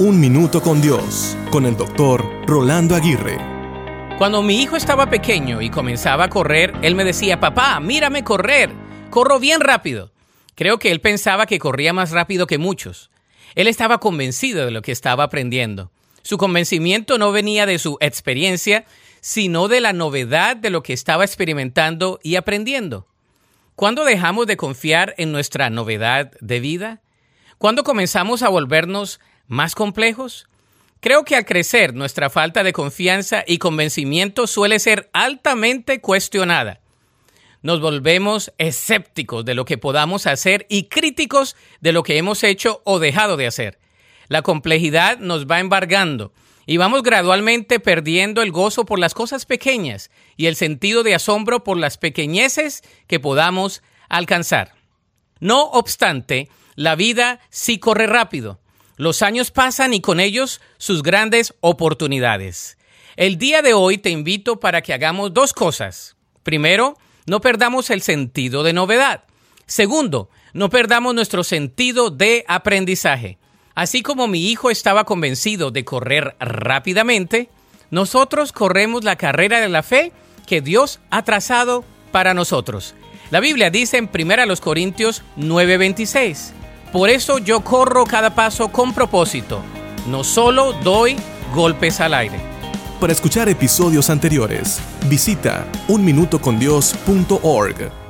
Un Minuto con Dios, con el doctor Rolando Aguirre. Cuando mi hijo estaba pequeño y comenzaba a correr, él me decía, papá, mírame correr, corro bien rápido. Creo que él pensaba que corría más rápido que muchos. Él estaba convencido de lo que estaba aprendiendo. Su convencimiento no venía de su experiencia, sino de la novedad de lo que estaba experimentando y aprendiendo. ¿Cuándo dejamos de confiar en nuestra novedad de vida? ¿Cuándo comenzamos a volvernos más complejos? Creo que al crecer nuestra falta de confianza y convencimiento suele ser altamente cuestionada. Nos volvemos escépticos de lo que podamos hacer y críticos de lo que hemos hecho o dejado de hacer. La complejidad nos va embargando y vamos gradualmente perdiendo el gozo por las cosas pequeñas y el sentido de asombro por las pequeñeces que podamos alcanzar. No obstante, la vida sí corre rápido. Los años pasan y con ellos sus grandes oportunidades. El día de hoy te invito para que hagamos dos cosas. Primero, no perdamos el sentido de novedad. Segundo, no perdamos nuestro sentido de aprendizaje. Así como mi hijo estaba convencido de correr rápidamente, nosotros corremos la carrera de la fe que Dios ha trazado para nosotros. La Biblia dice en 1 Corintios 9:26, por eso yo corro cada paso con propósito, no solo doy golpes al aire. Para escuchar episodios anteriores, visita unminutocondios.org.